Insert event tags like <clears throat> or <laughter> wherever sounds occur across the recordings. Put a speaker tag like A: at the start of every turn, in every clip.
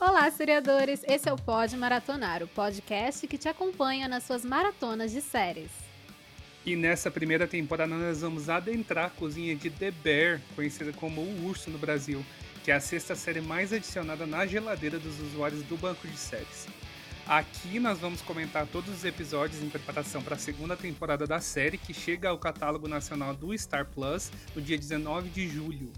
A: Olá, seriadores! Esse é o Pod Maratonar, o podcast que te acompanha nas suas maratonas de séries.
B: E nessa primeira temporada nós vamos adentrar a cozinha de The Bear, conhecida como o Urso no Brasil, que é a sexta série mais adicionada na geladeira dos usuários do banco de séries. Aqui nós vamos comentar todos os episódios em preparação para a segunda temporada da série, que chega ao catálogo nacional do Star Plus no dia 19 de julho.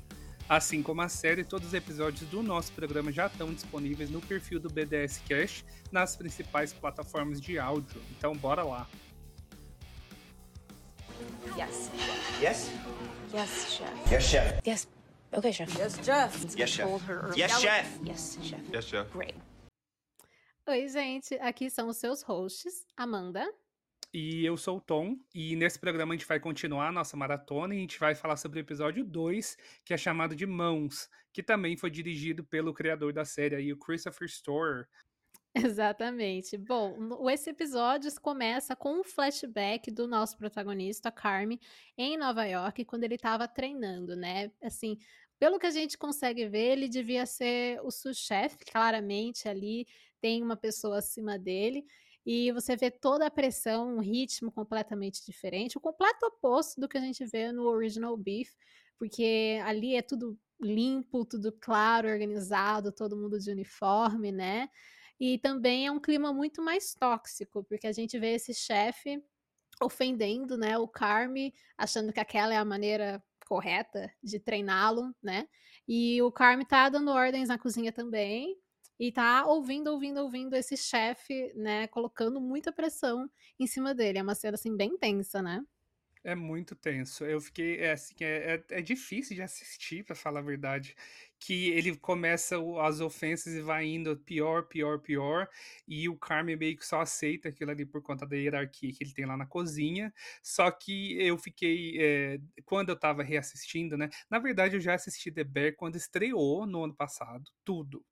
B: Assim como a série, todos os episódios do nosso programa já estão disponíveis no perfil do BDS Cash nas principais plataformas de áudio. Então bora lá.
C: Yes.
D: Yes?
C: Yes, chef.
D: Yes, chef.
C: Yes. Okay, chef.
E: Yes, Jeff.
D: Yes, chef. Yes, chef.
C: Yes, chef.
F: Yes, chef.
C: Great.
A: Oi, gente, aqui são os seus hosts, Amanda.
B: E eu sou o Tom, e nesse programa a gente vai continuar a nossa maratona e a gente vai falar sobre o episódio 2, que é chamado de Mãos, que também foi dirigido pelo criador da série aí, o Christopher Storer.
A: Exatamente. Bom, esse episódio começa com um flashback do nosso protagonista, Carme, em Nova York, quando ele estava treinando, né? Assim, pelo que a gente consegue ver, ele devia ser o sous-chefe, claramente ali tem uma pessoa acima dele. E você vê toda a pressão, um ritmo completamente diferente, o completo oposto do que a gente vê no Original Beef, porque ali é tudo limpo, tudo claro, organizado, todo mundo de uniforme, né? E também é um clima muito mais tóxico, porque a gente vê esse chefe ofendendo, né, o Carme, achando que aquela é a maneira correta de treiná-lo, né? E o Carme tá dando ordens na cozinha também, e tá ouvindo, ouvindo, ouvindo esse chefe, né, colocando muita pressão em cima dele. É uma cena assim bem tensa, né?
B: É muito tenso. Eu fiquei, é assim, é, é, é difícil de assistir, pra falar a verdade. Que ele começa as ofensas e vai indo pior, pior, pior. E o Carmen meio que só aceita aquilo ali por conta da hierarquia que ele tem lá na cozinha. Só que eu fiquei. é, quando eu tava reassistindo, né? Na verdade, eu já assisti The Bear quando estreou no ano passado, tudo.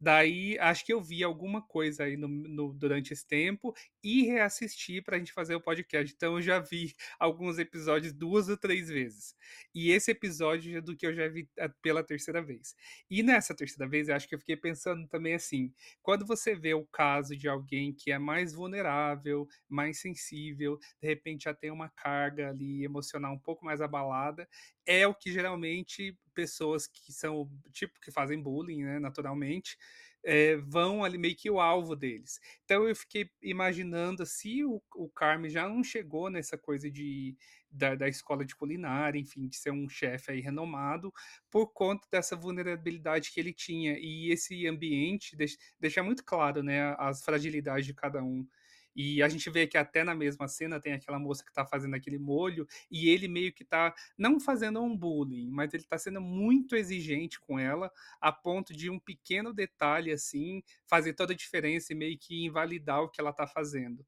B: Daí, acho que eu vi alguma coisa aí no- no- durante esse tempo e reassisti pra gente fazer o podcast. Então, eu já vi <laughs> alguns episódios duas ou três vezes. E esse episódio é do que eu já vi a- pela terceira vez. E nessa terceira vez, eu acho que eu fiquei pensando também assim: quando você vê o caso de alguém que é mais vulnerável, mais sensível, de repente já tem uma carga ali emocional um pouco mais abalada, é o que geralmente pessoas que são, tipo, que fazem bullying, né, naturalmente, eh, vão ali meio que o alvo deles. Então eu fiquei imaginando se o, o Carme já não chegou nessa coisa de, da, da escola de culinária, enfim, de ser um chefe aí renomado, por conta dessa vulnerabilidade que ele tinha. E esse ambiente deixa, deixa muito claro, né, as fragilidades de cada um. E a gente vê que até na mesma cena tem aquela moça que tá fazendo aquele molho, e ele meio que tá não fazendo um bullying, mas ele tá sendo muito exigente com ela, a ponto de um pequeno detalhe assim fazer toda a diferença e meio que invalidar o que ela tá fazendo.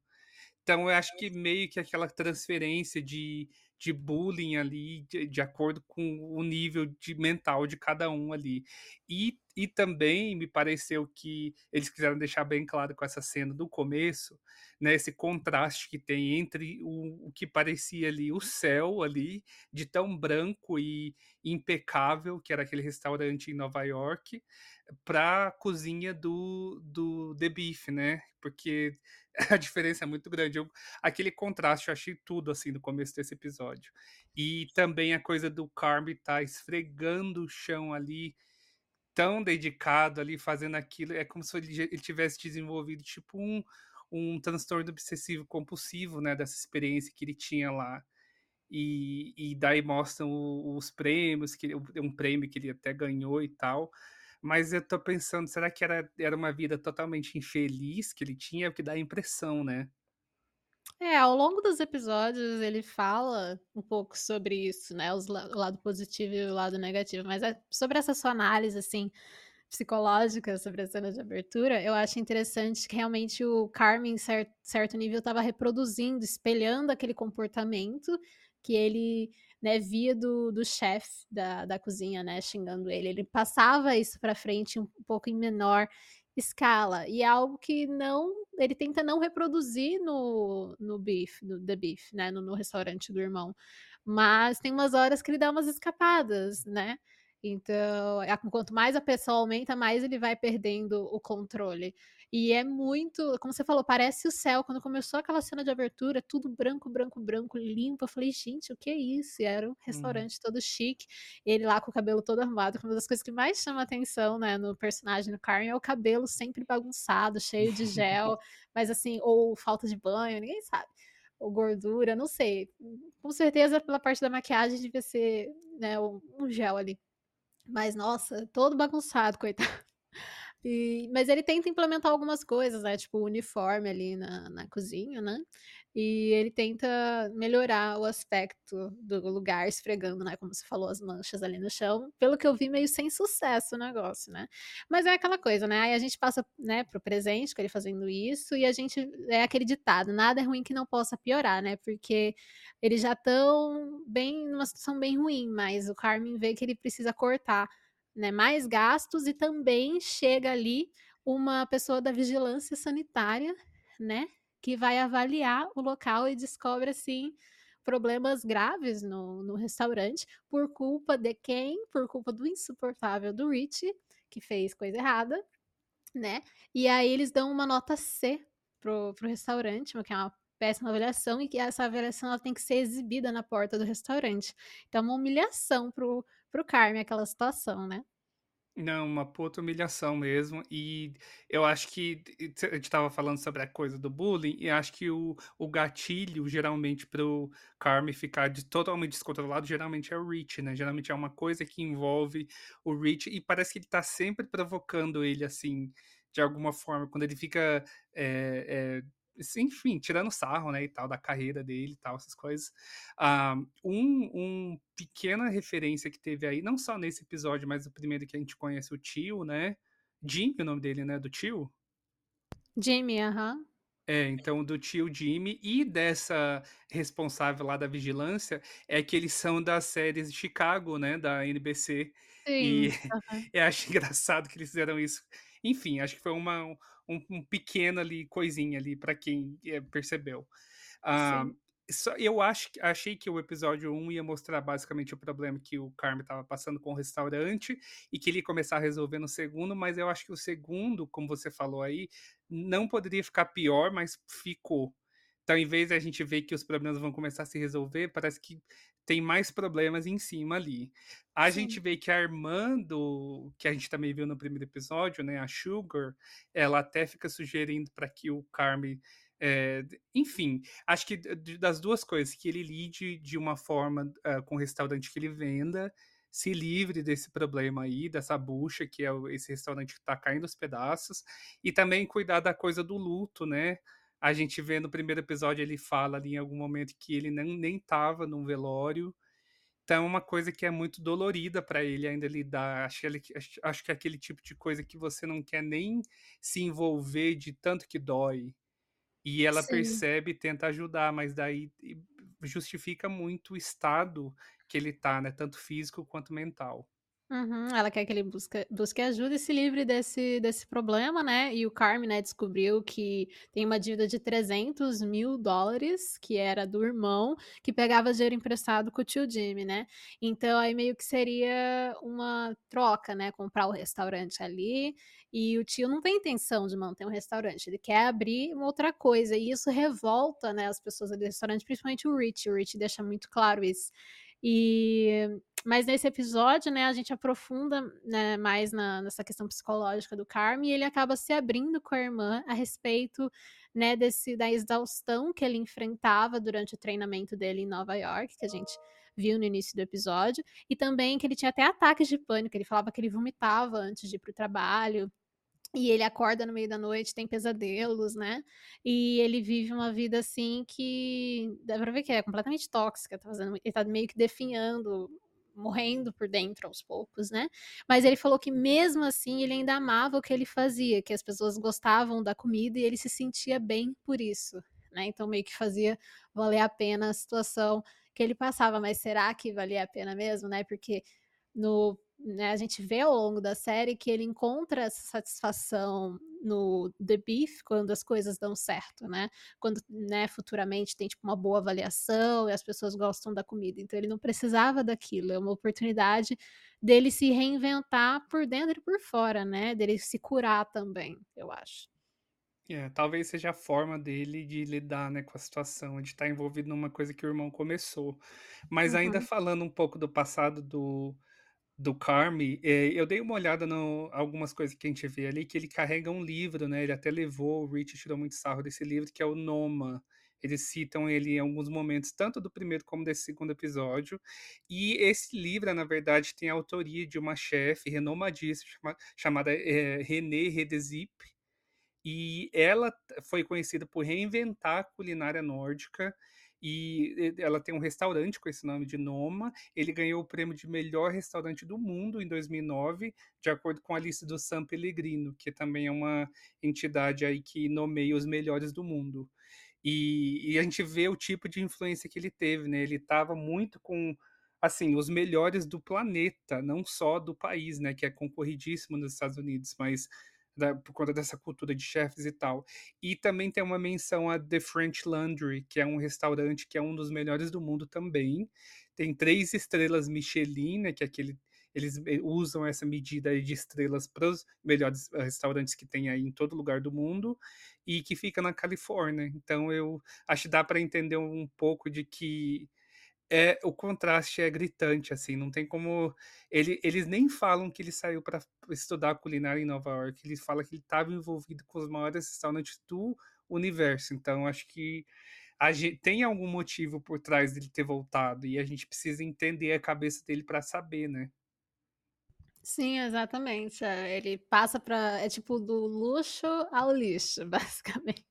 B: Então eu acho que meio que aquela transferência de, de bullying ali, de, de acordo com o nível de mental de cada um ali. E, e também me pareceu que eles quiseram deixar bem claro com essa cena do começo, né, esse contraste que tem entre o, o que parecia ali o céu ali, de tão branco e impecável, que era aquele restaurante em Nova York, para a cozinha do, do The Beef, né? Porque <laughs> a diferença é muito grande. Eu, aquele contraste, eu achei tudo assim no começo desse episódio. E também a coisa do Carme tá esfregando o chão ali, tão dedicado ali, fazendo aquilo. É como se ele, ele tivesse desenvolvido tipo um, um transtorno obsessivo compulsivo, né? Dessa experiência que ele tinha lá. E, e daí mostram os prêmios, que um prêmio que ele até ganhou e tal. Mas eu tô pensando, será que era, era uma vida totalmente infeliz que ele tinha? Porque dá a impressão, né?
A: É, ao longo dos episódios ele fala um pouco sobre isso, né? os o lado positivo e o lado negativo. Mas é- sobre essa sua análise, assim, psicológica sobre a cena de abertura, eu acho interessante que realmente o Carmen, em cer- certo nível, estava reproduzindo, espelhando aquele comportamento que ele né, via do, do chefe da, da cozinha, né, xingando ele. Ele passava isso para frente um pouco em menor escala. E é algo que não. Ele tenta não reproduzir no, no Beef, no The Beef, né? No, no restaurante do irmão. Mas tem umas horas que ele dá umas escapadas, né? Então, quanto mais a pessoa aumenta, mais ele vai perdendo o controle. E é muito, como você falou, parece o céu. Quando começou aquela cena de abertura, tudo branco, branco, branco, limpo. Eu falei, gente, o que é isso? E era um restaurante hum. todo chique. Ele lá com o cabelo todo arrumado. Que uma das coisas que mais chama atenção, né, no personagem do Carmen é o cabelo sempre bagunçado, cheio de gel. <laughs> mas assim, ou falta de banho, ninguém sabe. Ou gordura, não sei. Com certeza, pela parte da maquiagem, devia ser né, um gel ali. Mas, nossa, todo bagunçado, coitado. E, mas ele tenta implementar algumas coisas, né? Tipo o uniforme ali na, na cozinha, né? E ele tenta melhorar o aspecto do lugar, esfregando, né? Como você falou, as manchas ali no chão. Pelo que eu vi, meio sem sucesso o negócio, né? Mas é aquela coisa, né? Aí a gente passa, né, pro presente com ele fazendo isso, e a gente é aquele ditado: nada é ruim que não possa piorar, né? Porque eles já estão bem numa situação bem ruim, mas o Carmen vê que ele precisa cortar né, mais gastos e também chega ali uma pessoa da vigilância sanitária, né, que vai avaliar o local e descobre assim problemas graves no, no restaurante por culpa de quem? Por culpa do insuportável do Rich, que fez coisa errada, né? E aí eles dão uma nota C pro, pro restaurante, que é uma péssima avaliação, e que essa avaliação ela tem que ser exibida na porta do restaurante. Então, uma humilhação pro, pro Carmen aquela situação, né?
B: Não, uma puta humilhação mesmo. E eu acho que a gente tava falando sobre a coisa do bullying, e acho que o, o gatilho, geralmente, pro Carmen ficar de, totalmente descontrolado, geralmente é o Rich, né? Geralmente é uma coisa que envolve o Rich, e parece que ele tá sempre provocando ele, assim, de alguma forma, quando ele fica é, é, enfim, tirando sarro, né, e tal, da carreira dele e tal, essas coisas. Uh, um, um pequena referência que teve aí, não só nesse episódio, mas o primeiro que a gente conhece o tio, né? Jimmy, o nome dele, né? Do tio?
A: Jimmy, aham. Uh -huh.
B: É, então do tio Jimmy e dessa responsável lá da vigilância é que eles são das séries de Chicago, né, da NBC. Sim. <laughs> E eu acho <laughs> engraçado que eles fizeram isso. Enfim, acho que foi uma, um, um pequeno ali, coisinha ali, para quem é, percebeu. Uh, só, eu acho, achei que o episódio 1 ia mostrar basicamente o problema que o Carmen estava passando com o restaurante e que ele ia começar a resolver no segundo, mas eu acho que o segundo, como você falou aí, não poderia ficar pior, mas ficou. Então, em vez de a gente ver que os problemas vão começar a se resolver, parece que tem mais problemas em cima ali. A Sim. gente vê que a irmã do. que a gente também viu no primeiro episódio, né? A Sugar, ela até fica sugerindo para que o Carmen. É, enfim, acho que das duas coisas, que ele lide de uma forma uh, com o restaurante que ele venda, se livre desse problema aí, dessa bucha que é esse restaurante que está caindo aos pedaços, e também cuidar da coisa do luto, né? A gente vê no primeiro episódio, ele fala ali em algum momento que ele nem, nem tava num velório. Então é uma coisa que é muito dolorida para ele ainda lidar. Acho que, ele, acho, acho que é aquele tipo de coisa que você não quer nem se envolver de tanto que dói. E ela Sim. percebe e tenta ajudar, mas daí justifica muito o estado que ele tá, né? Tanto físico quanto mental.
A: Uhum, ela quer que ele busque, busque ajuda e se livre desse, desse problema, né? E o Carmen, né, descobriu que tem uma dívida de 300 mil dólares, que era do irmão, que pegava dinheiro emprestado com o tio Jimmy, né? Então, aí meio que seria uma troca, né? Comprar o restaurante ali. E o tio não tem intenção de manter um restaurante, ele quer abrir uma outra coisa. E isso revolta, né, as pessoas do restaurante, principalmente o Rich. O Rich deixa muito claro isso. E mas nesse episódio, né, a gente aprofunda né, mais na, nessa questão psicológica do Carmen e ele acaba se abrindo com a irmã a respeito né, desse, da exaustão que ele enfrentava durante o treinamento dele em Nova York, que a gente viu no início do episódio, e também que ele tinha até ataques de pânico, ele falava que ele vomitava antes de ir para o trabalho, e ele acorda no meio da noite, tem pesadelos, né? E ele vive uma vida assim que dá pra ver que é completamente tóxica, tá fazendo, ele tá meio que definhando, morrendo por dentro aos poucos, né? Mas ele falou que mesmo assim ele ainda amava o que ele fazia, que as pessoas gostavam da comida e ele se sentia bem por isso, né? Então meio que fazia valer a pena a situação que ele passava, mas será que valia a pena mesmo, né? Porque no né, a gente vê ao longo da série que ele encontra essa satisfação no The Beef quando as coisas dão certo, né? Quando, né, futuramente tem tipo uma boa avaliação e as pessoas gostam da comida. Então ele não precisava daquilo, é uma oportunidade dele se reinventar por dentro e por fora, né? Dele se curar também, eu acho.
B: É, talvez seja a forma dele de lidar, né, com a situação, de estar envolvido numa coisa que o irmão começou. Mas ainda
A: Uhum.
B: falando um pouco do passado do, do Carme, eh, eu dei uma olhada no algumas coisas que a gente vê ali, que ele carrega um livro, né? Ele até levou, o Rich tirou muito sarro desse livro, que é o Noma. Eles citam ele em alguns momentos, tanto do primeiro como desse segundo episódio. E esse livro, na verdade, tem a autoria de uma chefe renomadíssima chama- chamada eh, Renée Redzepi. E ela foi conhecida por reinventar a culinária nórdica. E e- ela tem um restaurante com esse nome de Noma. Ele ganhou o prêmio de melhor restaurante do mundo em 2009, de acordo com a lista do San Pellegrino, que também é uma entidade aí que nomeia os melhores do mundo. E, e a gente vê o tipo de influência que ele teve, né? Ele estava muito com, assim, os melhores do planeta, não só do país, né? Que é concorridíssimo nos Estados Unidos, mas da- por conta dessa cultura de chefes e tal. E também tem uma menção a The French Laundry, que é um restaurante que é um dos melhores do mundo também. Tem três estrelas Michelin, né? Que é aquele eles usam essa medida de estrelas para os melhores eh, restaurantes que tem aí em todo lugar do mundo e que fica na Califórnia. Então eu acho que dá para entender um pouco de que é o contraste é gritante assim, não tem como ele, eles nem falam que ele saiu para estudar culinária em Nova York, ele fala que ele estava envolvido com os maiores restaurantes do universo. Então acho que gente, tem algum motivo por trás dele ter voltado e a gente precisa entender a cabeça dele para saber, né?
A: Sim, exatamente. É, ele passa para é tipo do luxo ao lixo, <laughs> basicamente.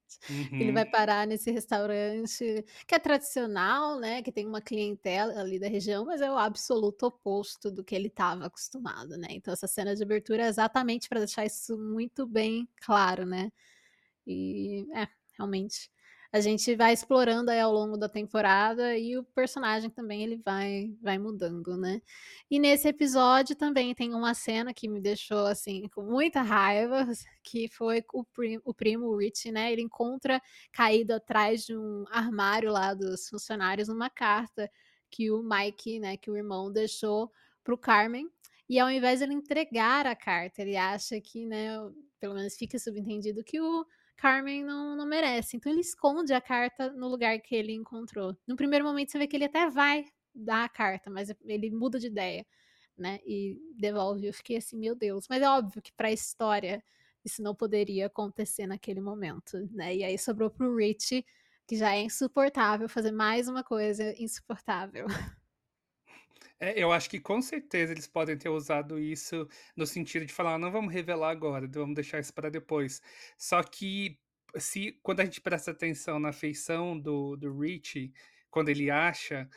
A: Ele
B: Uhum.
A: vai parar nesse restaurante que é tradicional, né, que tem uma clientela ali da região, mas é o absoluto oposto do que ele estava acostumado, né. Então essa cena de abertura é exatamente para deixar isso muito bem claro, né. E é, realmente. A gente vai explorando aí ao longo da temporada e o personagem também ele vai vai mudando, né. E nesse episódio também tem uma cena que me deixou, assim, com muita raiva, <laughs> que foi o pri o primo, Rich, né, ele encontra caído atrás de um armário lá dos funcionários uma carta que o Mike, né, que o irmão deixou para o Carmen, e ao invés de ele entregar a carta, ele acha que, né, pelo menos fica subentendido que o Carmen não não merece, então ele esconde a carta no lugar que ele encontrou. No primeiro momento você vê que ele até vai dar a carta, mas ele muda de ideia, né, e devolve. Eu fiquei assim: "Meu Deus", mas é óbvio que pra história isso não poderia acontecer naquele momento, né, e aí sobrou para o Rich, que já é insuportável, fazer mais uma coisa insuportável.
B: É, eu acho que com certeza eles podem ter usado isso no sentido de falar: "Não vamos revelar agora, vamos deixar isso para depois". Só que se quando a gente presta atenção na feição do do Rich, quando ele acha,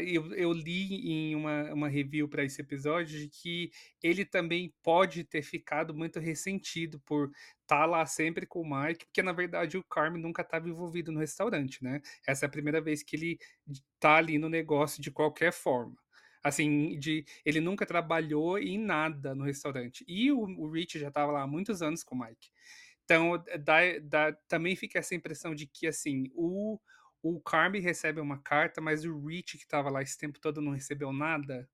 B: eu eu li em uma uma review para esse episódio de que ele também pode ter ficado muito ressentido por estar lá sempre com o Mike, porque na verdade o Carmen nunca estava envolvido no restaurante, né. Essa é a primeira vez que ele tá ali no negócio de qualquer forma. Assim, de ele nunca trabalhou em nada no restaurante. E o o Rich já estava lá há muitos anos com o Mike. Então, dá dá também fica essa impressão de que, assim, o o Carmen recebe uma carta, mas o Rich que estava lá esse tempo todo não recebeu nada.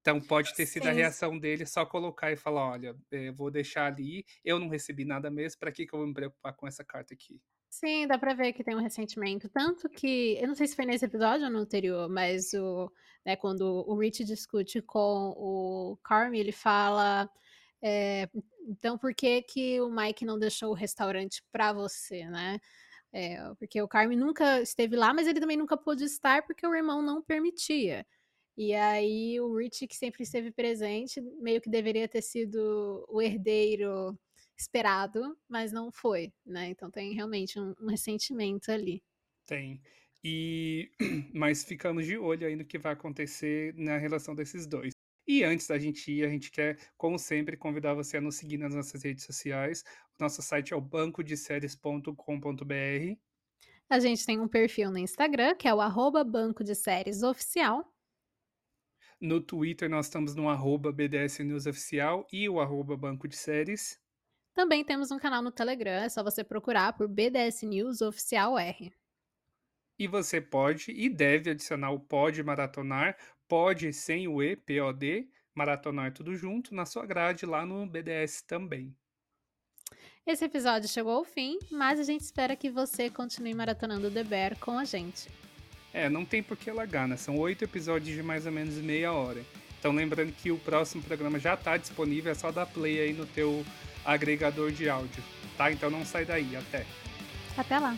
B: Então pode ter sido a
A: Sim,
B: reação dele só colocar e falar: "Olha, eh, vou deixar ali, eu não recebi nada mesmo, pra que que eu vou me preocupar com essa carta aqui?".
A: Sim, dá pra ver que tem um ressentimento, tanto que eu não sei se foi nesse episódio ou no anterior, mas o né, quando o Rich discute com o Carmen, ele fala, eh, "Então por que que o Mike não deixou o restaurante pra você, né?" Eh, porque o Carmen nunca esteve lá, mas ele também nunca pôde estar, porque o irmão não permitia. E aí o Rich, que sempre esteve presente, meio que deveria ter sido o herdeiro esperado, mas não foi, né, então tem realmente um um ressentimento ali.
B: Tem. E <clears throat> mas ficamos de olho aí no que vai acontecer na relação desses 2. E antes da gente ir, a gente quer, como sempre, convidar você a nos seguir nas nossas redes sociais. O nosso site é o bancodeséries.com.br.
A: A gente tem um perfil no Instagram, que é o arroba banco de séries oficial.
B: No Twitter, nós estamos no arroba BDS News Oficial e o arroba Banco de Séries.
A: Também temos um canal no Telegram, é só você procurar por BDS News Oficial R.
B: E você pode e deve adicionar o Pode Maratonar, pode sem o E, P-O-D, maratonar tudo junto, na sua grade lá no BDS também.
A: Esse episódio chegou ao fim, mas a gente espera que você continue maratonando The Bear com a gente.
B: É, não tem por que largar, né? São oito episódios de mais ou menos meia hora. Então lembrando que o próximo programa já está disponível, é só dar play aí no teu agregador de áudio, tá? Então não sai daí, até.
A: Até lá.